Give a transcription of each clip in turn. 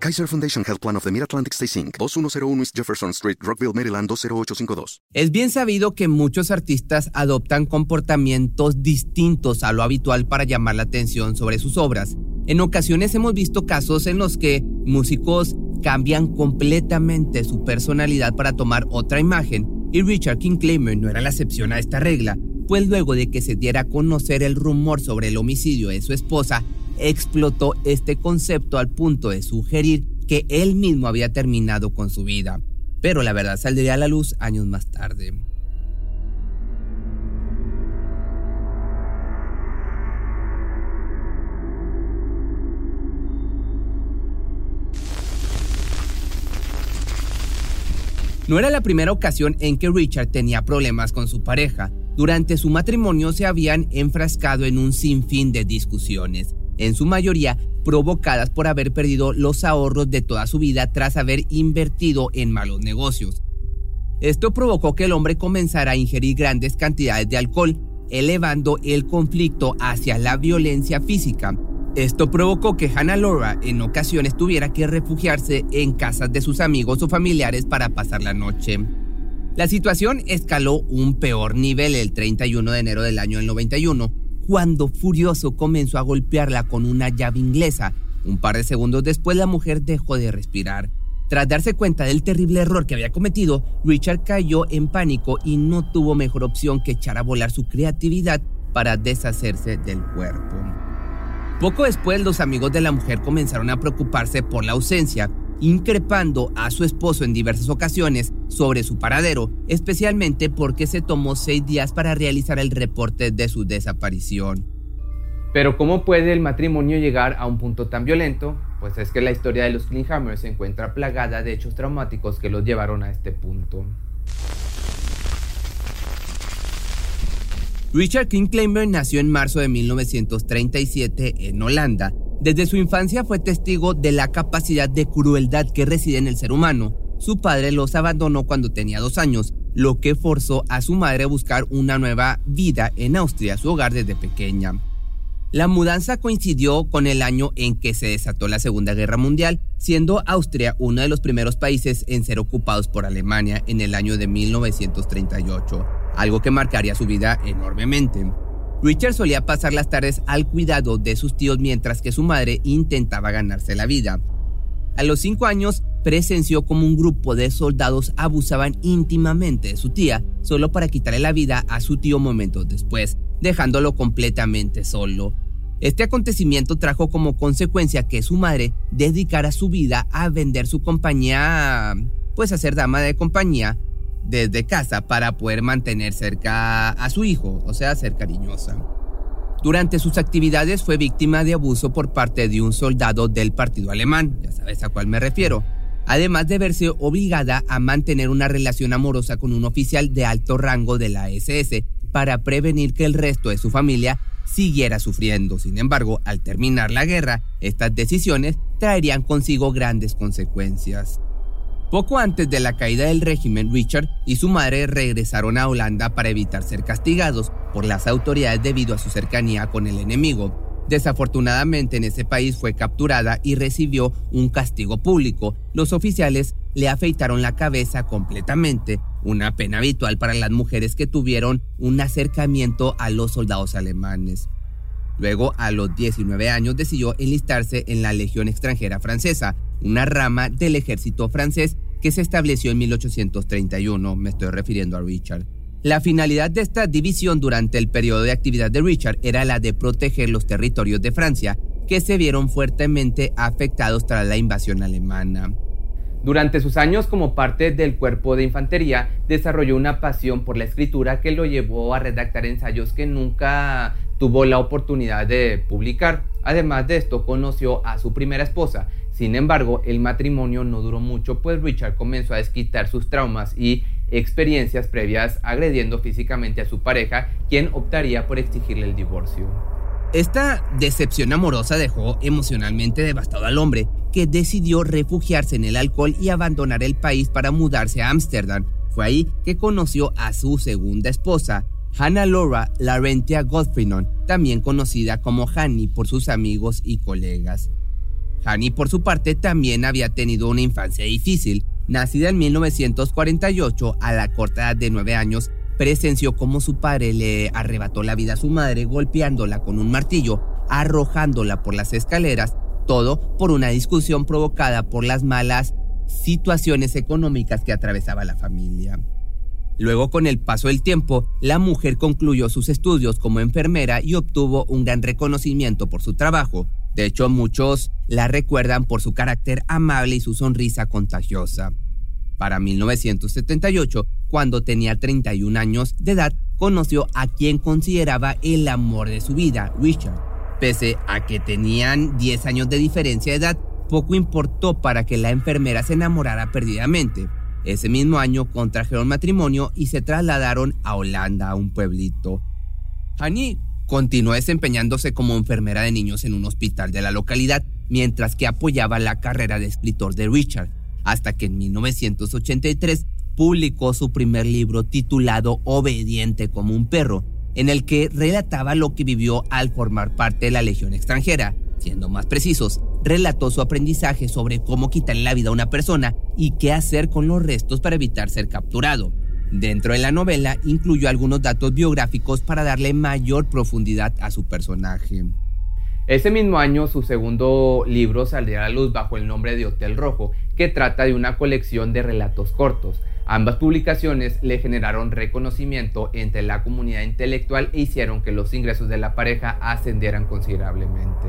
Kaiser Foundation Health Plan of the Mid-Atlantic Stay Inc., 2101 East Jefferson Street, Rockville, Maryland 20852. Es bien sabido que muchos artistas adoptan comportamientos distintos a lo habitual para llamar la atención sobre sus obras. En ocasiones hemos visto casos en los que músicos cambian completamente su personalidad para tomar otra imagen, y Richard Kingclamer no era la excepción a esta regla, pues luego de que se diera a conocer el rumor sobre el homicidio de su esposa, explotó este concepto al punto de sugerir que él mismo había terminado con su vida. Pero la verdad saldría a la luz años más tarde. No era la primera ocasión en que Richard tenía problemas con su pareja. Durante su matrimonio se habían enfrascado en un sinfín de discusiones, en su mayoría provocadas por haber perdido los ahorros de toda su vida tras haber invertido en malos negocios. Esto provocó que el hombre comenzara a ingerir grandes cantidades de alcohol, elevando el conflicto hacia la violencia física. Esto provocó que Hannah Laura en ocasiones tuviera que refugiarse en casas de sus amigos o familiares para pasar la noche. La situación escaló un peor nivel el 31 de enero del año 91, cuando furioso comenzó a golpearla con una llave inglesa. Un par de segundos después la mujer dejó de respirar. Tras darse cuenta del terrible error que había cometido, Richard cayó en pánico y no tuvo mejor opción que echar a volar su creatividad para deshacerse del cuerpo. Poco después los amigos de la mujer comenzaron a preocuparse por la ausencia, increpando a su esposo en diversas ocasiones sobre su paradero, especialmente porque se tomó seis días para realizar el reporte de su desaparición. Pero ¿cómo puede el matrimonio llegar a un punto tan violento? Pues es que la historia de los Klinghammer se encuentra plagada de hechos traumáticos que los llevaron a este punto. Richard Kingclamer nació en marzo de 1937 en Holanda. Desde su infancia fue testigo de la capacidad de crueldad que reside en el ser humano. Su padre los abandonó cuando tenía dos años, lo que forzó a su madre a buscar una nueva vida en Austria, su hogar desde pequeña. La mudanza coincidió con el año en que se desató la Segunda Guerra Mundial, siendo Austria uno de los primeros países en ser ocupados por Alemania en el año de 1938 algo que marcaría su vida enormemente. Richard solía pasar las tardes al cuidado de sus tíos mientras que su madre intentaba ganarse la vida. A los cinco años presenció como un grupo de soldados abusaban íntimamente de su tía solo para quitarle la vida a su tío momentos después, dejándolo completamente solo. Este acontecimiento trajo como consecuencia que su madre dedicara su vida a vender su compañía, pues a ser dama de compañía, desde casa para poder mantener cerca a su hijo, o sea, ser cariñosa. Durante sus actividades fue víctima de abuso por parte de un soldado del partido alemán, ya sabes a cuál me refiero, además de verse obligada a mantener una relación amorosa con un oficial de alto rango de la SS para prevenir que el resto de su familia siguiera sufriendo. Sin embargo, al terminar la guerra, estas decisiones traerían consigo grandes consecuencias. Poco antes de la caída del régimen, Richard y su madre regresaron a Holanda para evitar ser castigados por las autoridades debido a su cercanía con el enemigo. Desafortunadamente en ese país fue capturada y recibió un castigo público. Los oficiales le afeitaron la cabeza completamente, una pena habitual para las mujeres que tuvieron un acercamiento a los soldados alemanes. Luego, a los 19 años, decidió enlistarse en la Legión extranjera francesa, una rama del ejército francés que se estableció en 1831, me estoy refiriendo a Richard. La finalidad de esta división durante el periodo de actividad de Richard era la de proteger los territorios de Francia, que se vieron fuertemente afectados tras la invasión alemana. Durante sus años como parte del cuerpo de infantería, desarrolló una pasión por la escritura que lo llevó a redactar ensayos que nunca tuvo la oportunidad de publicar. Además de esto, conoció a su primera esposa, sin embargo, el matrimonio no duró mucho, pues Richard comenzó a desquitar sus traumas y experiencias previas agrediendo físicamente a su pareja, quien optaría por exigirle el divorcio. Esta decepción amorosa dejó emocionalmente devastado al hombre, que decidió refugiarse en el alcohol y abandonar el país para mudarse a Ámsterdam. Fue ahí que conoció a su segunda esposa, Hannah Laura Larentia Godfrinon, también conocida como Hanny por sus amigos y colegas. Hanny, por su parte, también había tenido una infancia difícil. Nacida en 1948, a la corta edad de 9 años, presenció cómo su padre le arrebató la vida a su madre golpeándola con un martillo, arrojándola por las escaleras, todo por una discusión provocada por las malas situaciones económicas que atravesaba la familia. Luego, con el paso del tiempo, la mujer concluyó sus estudios como enfermera y obtuvo un gran reconocimiento por su trabajo. De hecho, muchos la recuerdan por su carácter amable y su sonrisa contagiosa. Para 1978, cuando tenía 31 años de edad, conoció a quien consideraba el amor de su vida, Richard. Pese a que tenían 10 años de diferencia de edad, poco importó para que la enfermera se enamorara perdidamente. Ese mismo año contrajeron matrimonio y se trasladaron a Holanda, a un pueblito. Hani continuó desempeñándose como enfermera de niños en un hospital de la localidad, mientras que apoyaba la carrera de escritor de Richard hasta que en 1983 publicó su primer libro titulado Obediente como un perro, en el que relataba lo que vivió al formar parte de la Legión extranjera. Siendo más precisos, relató su aprendizaje sobre cómo quitarle la vida a una persona y qué hacer con los restos para evitar ser capturado. Dentro de la novela incluyó algunos datos biográficos para darle mayor profundidad a su personaje. Ese mismo año su segundo libro saldría a la luz bajo el nombre de Hotel Rojo, que trata de una colección de relatos cortos. Ambas publicaciones le generaron reconocimiento entre la comunidad intelectual e hicieron que los ingresos de la pareja ascendieran considerablemente.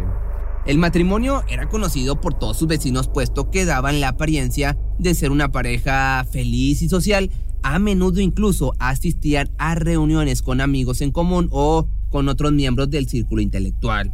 El matrimonio era conocido por todos sus vecinos puesto que daban la apariencia de ser una pareja feliz y social. A menudo incluso asistían a reuniones con amigos en común o con otros miembros del círculo intelectual.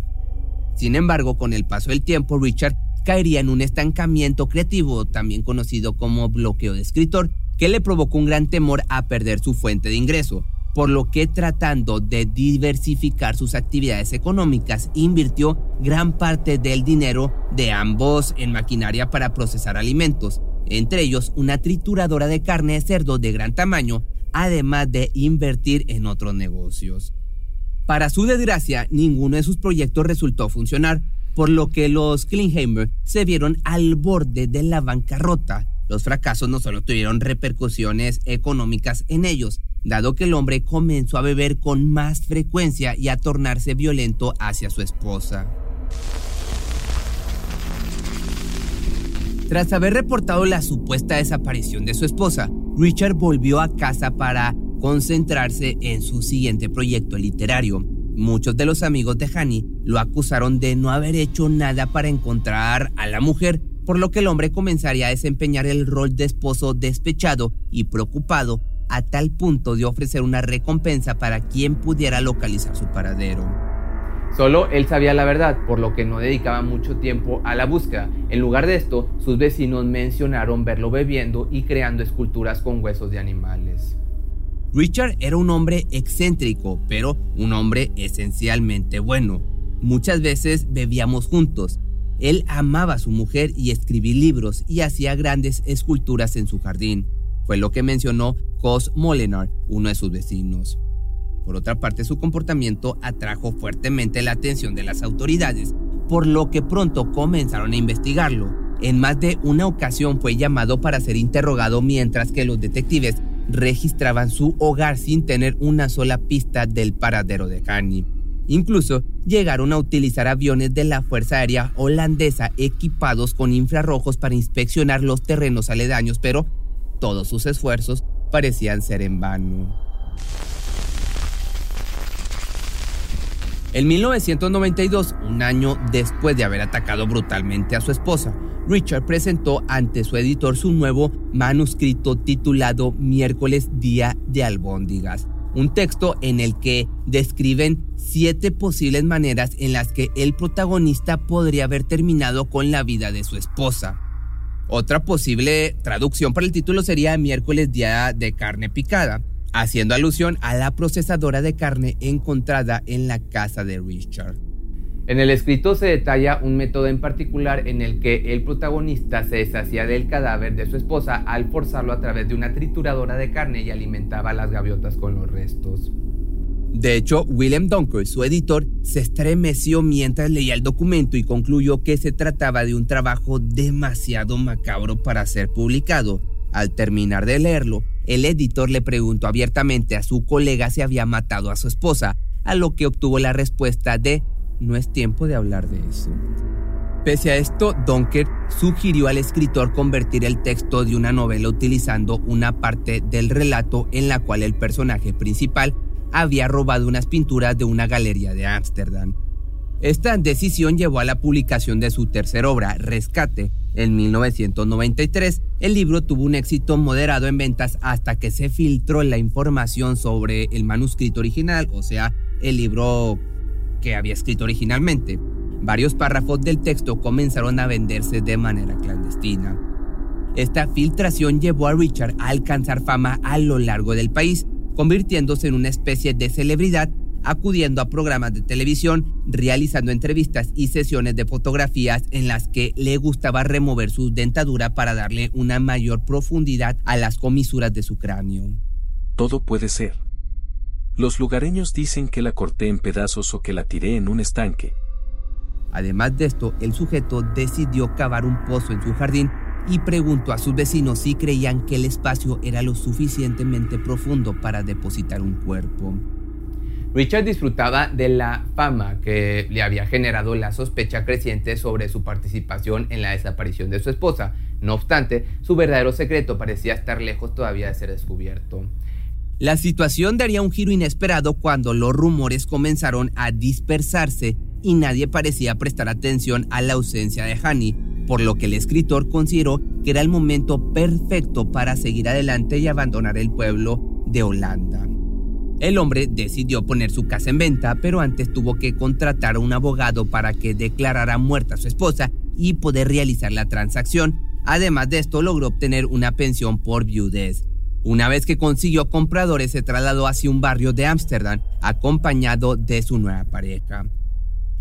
Sin embargo, con el paso del tiempo, Richard caería en un estancamiento creativo, también conocido como bloqueo de escritor, que le provocó un gran temor a perder su fuente de ingreso, por lo que tratando de diversificar sus actividades económicas, invirtió gran parte del dinero de ambos en maquinaria para procesar alimentos, entre ellos una trituradora de carne de cerdo de gran tamaño, además de invertir en otros negocios. Para su desgracia, ninguno de sus proyectos resultó funcionar, por lo que los Klingheimer se vieron al borde de la bancarrota. Los fracasos no solo tuvieron repercusiones económicas en ellos, dado que el hombre comenzó a beber con más frecuencia y a tornarse violento hacia su esposa. Tras haber reportado la supuesta desaparición de su esposa, Richard volvió a casa para concentrarse en su siguiente proyecto literario. Muchos de los amigos de Hani lo acusaron de no haber hecho nada para encontrar a la mujer, por lo que el hombre comenzaría a desempeñar el rol de esposo despechado y preocupado a tal punto de ofrecer una recompensa para quien pudiera localizar su paradero. Solo él sabía la verdad, por lo que no dedicaba mucho tiempo a la búsqueda. En lugar de esto, sus vecinos mencionaron verlo bebiendo y creando esculturas con huesos de animales. Richard era un hombre excéntrico, pero un hombre esencialmente bueno. Muchas veces bebíamos juntos. Él amaba a su mujer y escribía libros y hacía grandes esculturas en su jardín. Fue lo que mencionó Cos Molenar, uno de sus vecinos. Por otra parte, su comportamiento atrajo fuertemente la atención de las autoridades, por lo que pronto comenzaron a investigarlo. En más de una ocasión fue llamado para ser interrogado mientras que los detectives registraban su hogar sin tener una sola pista del paradero de Hani. Incluso llegaron a utilizar aviones de la Fuerza Aérea holandesa equipados con infrarrojos para inspeccionar los terrenos aledaños, pero todos sus esfuerzos parecían ser en vano. En 1992, un año después de haber atacado brutalmente a su esposa, Richard presentó ante su editor su nuevo manuscrito titulado Miércoles Día de Albóndigas, un texto en el que describen siete posibles maneras en las que el protagonista podría haber terminado con la vida de su esposa. Otra posible traducción para el título sería miércoles día de carne picada, haciendo alusión a la procesadora de carne encontrada en la casa de Richard. En el escrito se detalla un método en particular en el que el protagonista se deshacía del cadáver de su esposa al forzarlo a través de una trituradora de carne y alimentaba a las gaviotas con los restos. De hecho, William Dunker, su editor, se estremeció mientras leía el documento y concluyó que se trataba de un trabajo demasiado macabro para ser publicado. Al terminar de leerlo, el editor le preguntó abiertamente a su colega si había matado a su esposa, a lo que obtuvo la respuesta de no es tiempo de hablar de eso. Pese a esto, Donker sugirió al escritor convertir el texto de una novela utilizando una parte del relato en la cual el personaje principal había robado unas pinturas de una galería de Ámsterdam. Esta decisión llevó a la publicación de su tercera obra, Rescate, en 1993. El libro tuvo un éxito moderado en ventas hasta que se filtró la información sobre el manuscrito original, o sea, el libro que había escrito originalmente. Varios párrafos del texto comenzaron a venderse de manera clandestina. Esta filtración llevó a Richard a alcanzar fama a lo largo del país, convirtiéndose en una especie de celebridad, acudiendo a programas de televisión, realizando entrevistas y sesiones de fotografías en las que le gustaba remover su dentadura para darle una mayor profundidad a las comisuras de su cráneo. Todo puede ser. Los lugareños dicen que la corté en pedazos o que la tiré en un estanque. Además de esto, el sujeto decidió cavar un pozo en su jardín y preguntó a sus vecinos si creían que el espacio era lo suficientemente profundo para depositar un cuerpo. Richard disfrutaba de la fama que le había generado la sospecha creciente sobre su participación en la desaparición de su esposa. No obstante, su verdadero secreto parecía estar lejos todavía de ser descubierto. La situación daría un giro inesperado cuando los rumores comenzaron a dispersarse y nadie parecía prestar atención a la ausencia de Hani, por lo que el escritor consideró que era el momento perfecto para seguir adelante y abandonar el pueblo de Holanda. El hombre decidió poner su casa en venta, pero antes tuvo que contratar a un abogado para que declarara muerta a su esposa y poder realizar la transacción. Además de esto, logró obtener una pensión por viudez. Una vez que consiguió compradores, se trasladó hacia un barrio de Ámsterdam, acompañado de su nueva pareja.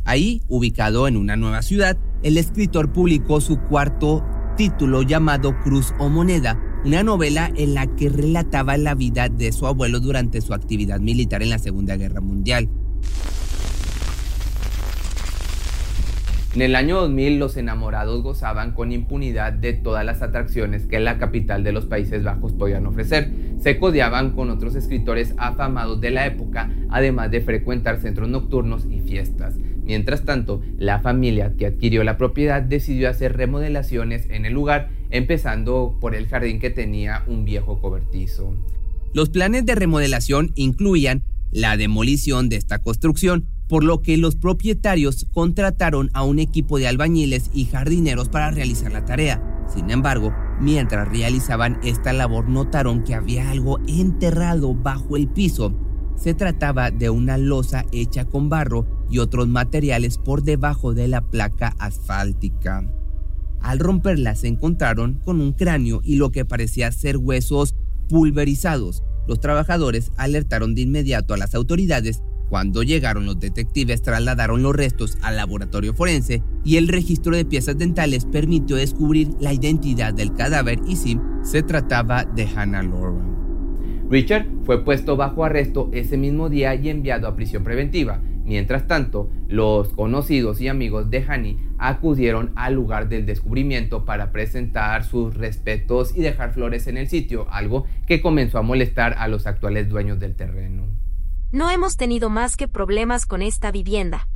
Ahí, ubicado en una nueva ciudad, el escritor publicó su cuarto título llamado Cruz o Moneda, una novela en la que relataba la vida de su abuelo durante su actividad militar en la Segunda Guerra Mundial. En el año 2000 los enamorados gozaban con impunidad de todas las atracciones que la capital de los Países Bajos podían ofrecer. Se codeaban con otros escritores afamados de la época, además de frecuentar centros nocturnos y fiestas. Mientras tanto, la familia que adquirió la propiedad decidió hacer remodelaciones en el lugar, empezando por el jardín que tenía un viejo cobertizo. Los planes de remodelación incluían la demolición de esta construcción, por lo que los propietarios contrataron a un equipo de albañiles y jardineros para realizar la tarea. Sin embargo, mientras realizaban esta labor notaron que había algo enterrado bajo el piso. Se trataba de una losa hecha con barro y otros materiales por debajo de la placa asfáltica. Al romperla se encontraron con un cráneo y lo que parecía ser huesos pulverizados. Los trabajadores alertaron de inmediato a las autoridades cuando llegaron los detectives trasladaron los restos al laboratorio forense y el registro de piezas dentales permitió descubrir la identidad del cadáver y sí, se trataba de Hannah Laura. Richard fue puesto bajo arresto ese mismo día y enviado a prisión preventiva. Mientras tanto, los conocidos y amigos de Hani acudieron al lugar del descubrimiento para presentar sus respetos y dejar flores en el sitio, algo que comenzó a molestar a los actuales dueños del terreno. No hemos tenido más que problemas con esta vivienda.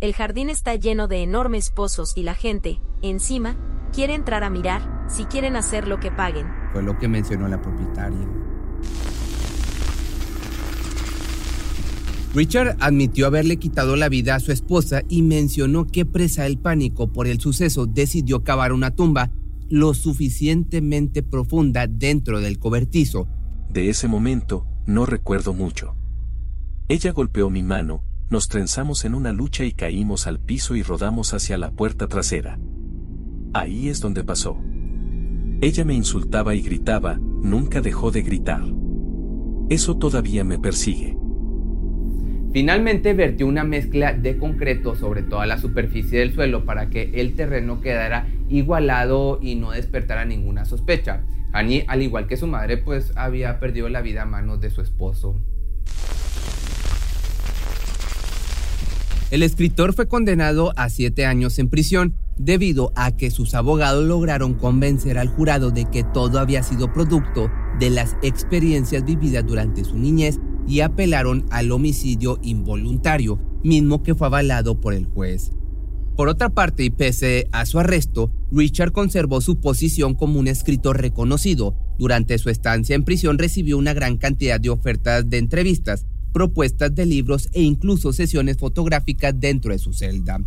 El jardín está lleno de enormes pozos y la gente, encima, quiere entrar a mirar, si quieren hacer lo que paguen. Fue lo que mencionó la propietaria. Richard admitió haberle quitado la vida a su esposa y mencionó que presa del pánico por el suceso decidió cavar una tumba lo suficientemente profunda dentro del cobertizo. De ese momento, no recuerdo mucho. Ella golpeó mi mano, nos trenzamos en una lucha y caímos al piso y rodamos hacia la puerta trasera. Ahí es donde pasó. Ella me insultaba y gritaba, nunca dejó de gritar. Eso todavía me persigue. Finalmente vertió una mezcla de concreto sobre toda la superficie del suelo para que el terreno quedara igualado y no despertara ninguna sospecha. Annie, al igual que su madre, pues había perdido la vida a manos de su esposo. El escritor fue condenado a siete años en prisión debido a que sus abogados lograron convencer al jurado de que todo había sido producto de las experiencias vividas durante su niñez y apelaron al homicidio involuntario, mismo que fue avalado por el juez. Por otra parte, y pese a su arresto, Richard conservó su posición como un escritor reconocido. Durante su estancia en prisión recibió una gran cantidad de ofertas de entrevistas, propuestas de libros e incluso sesiones fotográficas dentro de su celda.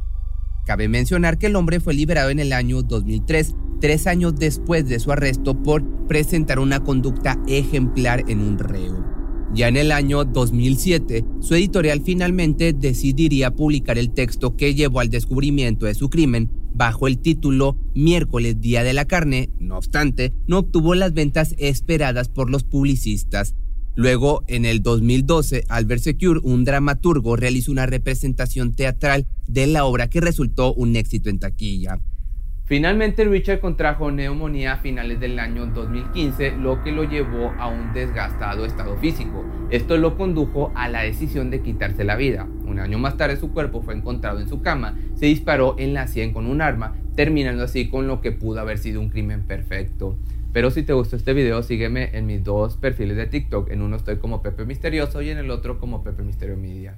Cabe mencionar que el hombre fue liberado en el año 2003, tres años después de su arresto por presentar una conducta ejemplar en un reo. Ya en el año 2007, su editorial finalmente decidiría publicar el texto que llevó al descubrimiento de su crimen bajo el título Miércoles Día de la Carne, no obstante, no obtuvo las ventas esperadas por los publicistas. Luego, en el 2012, Albert Secure, un dramaturgo, realizó una representación teatral de la obra que resultó un éxito en taquilla. Finalmente Richard contrajo neumonía a finales del año 2015, lo que lo llevó a un desgastado estado físico. Esto lo condujo a la decisión de quitarse la vida. Un año más tarde su cuerpo fue encontrado en su cama, se disparó en la sien con un arma, terminando así con lo que pudo haber sido un crimen perfecto. Pero si te gustó este video, sígueme en mis dos perfiles de TikTok. En uno estoy como Pepe Misterioso y en el otro como Pepe Misterio Media.